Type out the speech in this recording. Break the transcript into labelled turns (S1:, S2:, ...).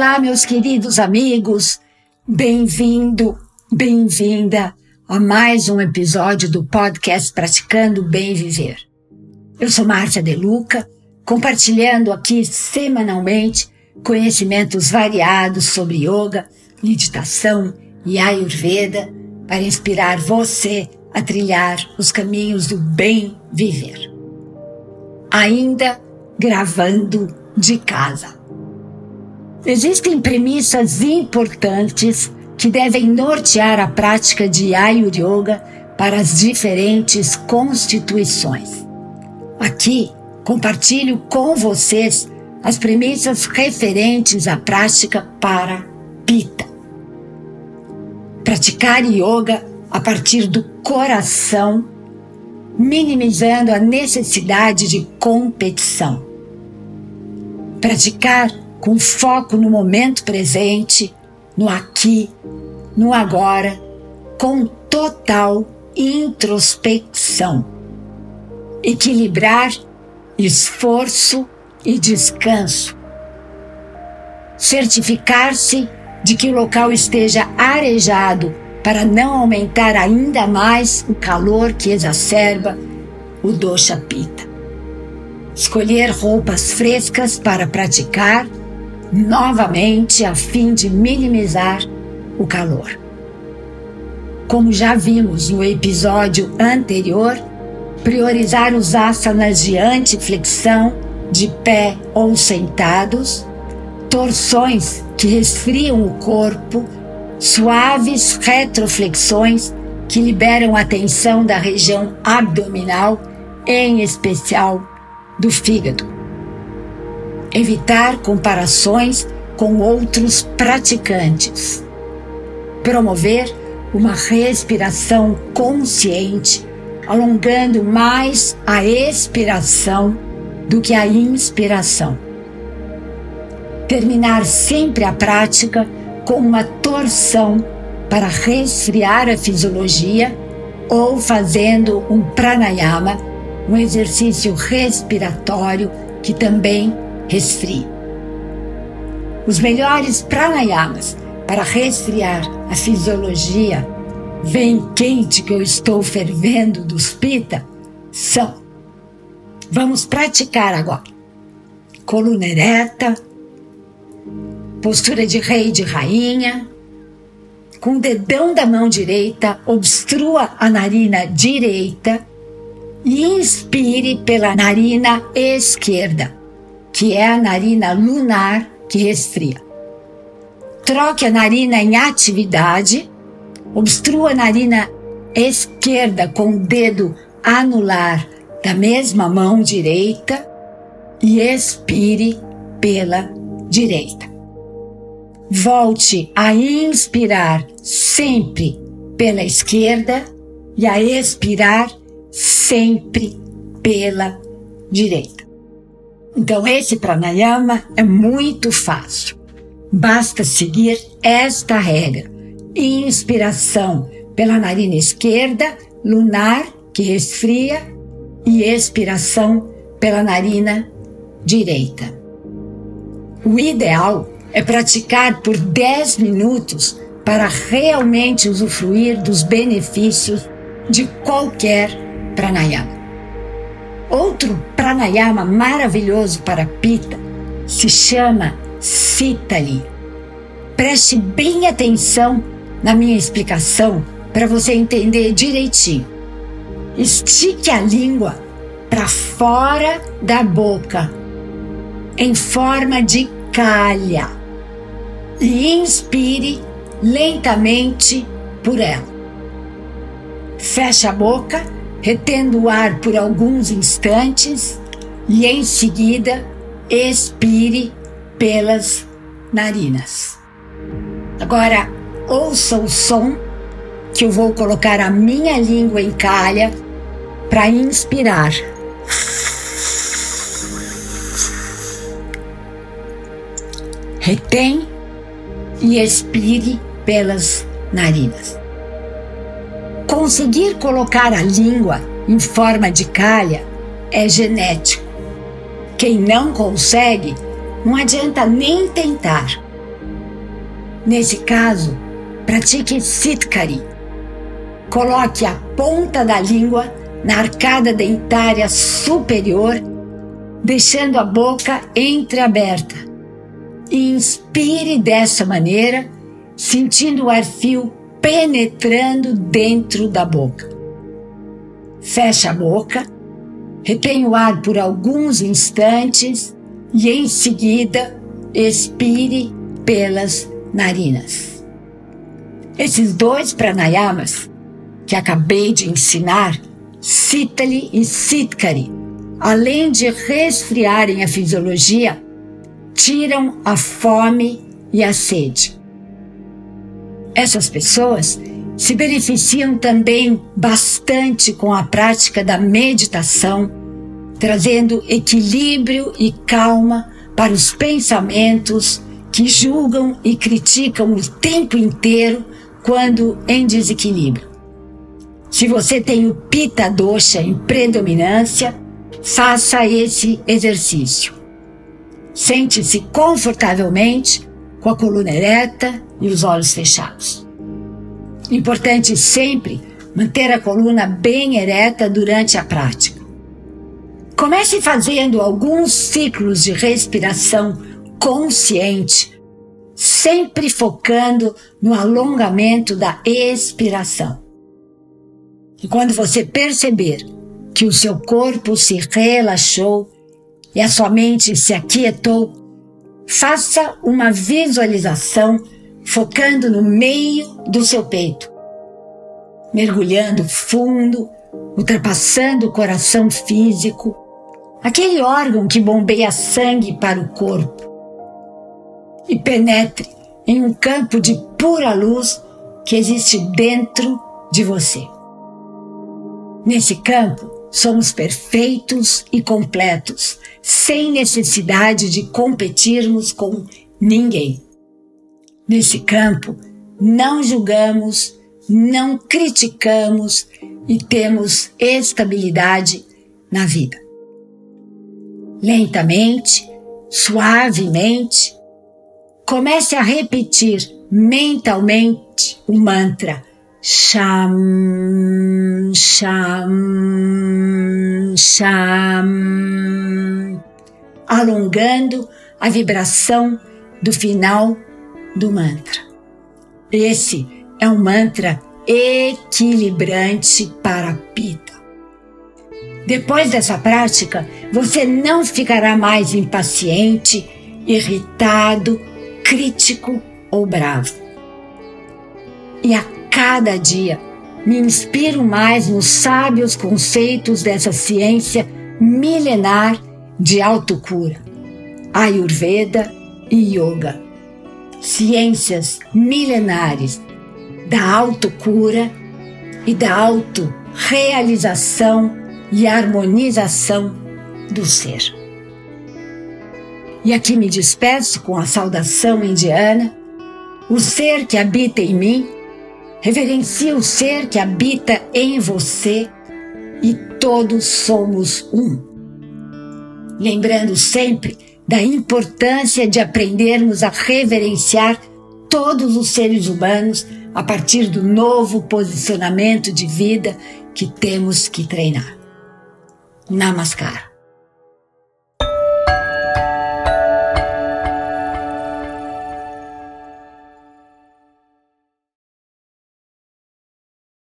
S1: Olá, meus queridos amigos. Bem-vindo, bem-vinda a mais um episódio do podcast Praticando Bem Viver. Eu sou Márcia Deluca, compartilhando aqui semanalmente conhecimentos variados sobre yoga, meditação e ayurveda para inspirar você a trilhar os caminhos do bem viver. Ainda gravando de casa. Existem premissas importantes que devem nortear a prática de Ayur Yoga para as diferentes constituições. Aqui compartilho com vocês as premissas referentes à prática para Pita. Praticar yoga a partir do coração, minimizando a necessidade de competição. Praticar com foco no momento presente, no aqui, no agora, com total introspecção. Equilibrar esforço e descanso. Certificar-se de que o local esteja arejado para não aumentar ainda mais o calor que exacerba o dosha pita. Escolher roupas frescas para praticar novamente a fim de minimizar o calor. Como já vimos no episódio anterior, priorizar os asanas de antiflexão de pé ou sentados, torções que resfriam o corpo, suaves retroflexões que liberam a tensão da região abdominal, em especial do fígado. Evitar comparações com outros praticantes. Promover uma respiração consciente, alongando mais a expiração do que a inspiração. Terminar sempre a prática com uma torção para resfriar a fisiologia ou fazendo um pranayama, um exercício respiratório que também resfria. Os melhores pranayamas para resfriar a fisiologia, vem quente que eu estou fervendo dos pita, são Vamos praticar agora. Coluna ereta, postura de rei e de rainha. Com o dedão da mão direita, obstrua a narina direita e inspire pela narina esquerda, que é a narina lunar que resfria. Troque a narina em atividade, obstrua a narina esquerda com o dedo anular da mesma mão direita e expire pela direita. Volte a inspirar sempre pela esquerda e a expirar sempre pela direita. Então, esse pranayama é muito fácil. Basta seguir esta regra. Inspiração pela narina esquerda, lunar, que resfria, e expiração pela narina direita. O ideal é praticar por 10 minutos para realmente usufruir dos benefícios de qualquer pranayama. Outro pranayama maravilhoso para Pita se chama Sitali. Preste bem atenção na minha explicação para você entender direitinho. Estique a língua para fora da boca, em forma de calha, e inspire lentamente por ela. Feche a boca, retendo o ar por alguns instantes e em seguida expire pelas narinas. Agora ouça o som que eu vou colocar a minha língua em calha para inspirar. Retém e expire pelas narinas. Conseguir colocar a língua em forma de calha é genético. Quem não consegue, não adianta nem tentar. Nesse caso, pratique Sitkari. Coloque a ponta da língua na arcada dentária superior, deixando a boca entreaberta. Inspire dessa maneira, sentindo o ar fio penetrando dentro da boca. Feche a boca, retém o ar por alguns instantes e em seguida expire pelas narinas. Esses dois pranayamas que acabei de ensinar, Sitali e Sitkari, além de resfriarem a fisiologia, tiram a fome e a sede. Essas pessoas se beneficiam também bastante com a prática da meditação, trazendo equilíbrio e calma para os pensamentos que julgam e criticam o tempo inteiro quando em desequilíbrio. Se você tem o Pita Dosha em predominância, faça esse exercício. Sente-se confortavelmente com a coluna ereta e os olhos fechados. Importante sempre manter a coluna bem ereta durante a prática. Comece fazendo alguns ciclos de respiração consciente, sempre focando no alongamento da expiração. E quando você perceber que o seu corpo se relaxou e a sua mente se aquietou, faça uma visualização focando no meio do seu peito, mergulhando fundo, ultrapassando o coração físico, aquele órgão que bombeia sangue para o corpo, e penetre em um campo de pura luz que existe dentro de você. Nesse campo, somos perfeitos e completos, sem necessidade de competirmos com ninguém. Nesse campo, não julgamos, não criticamos e temos estabilidade na vida. Lentamente, suavemente, comece a repetir mentalmente o mantra Sham, Sham, Sham, alongando a vibração do final do mantra. Esse é um mantra equilibrante para a pita. Depois dessa prática, você não ficará mais impaciente, irritado, crítico ou bravo. E a cada dia me inspiro mais nos sábios conceitos dessa ciência milenar de autocura, Ayurveda e Yoga. Ciências milenares da autocura e da autorrealização e harmonização do ser. E aqui me despeço com a saudação indiana: o ser que habita em mim Reverencia o ser que habita em você e todos somos um. Lembrando sempre da importância de aprendermos a reverenciar todos os seres humanos a partir do novo posicionamento de vida que temos que treinar. Namaskar.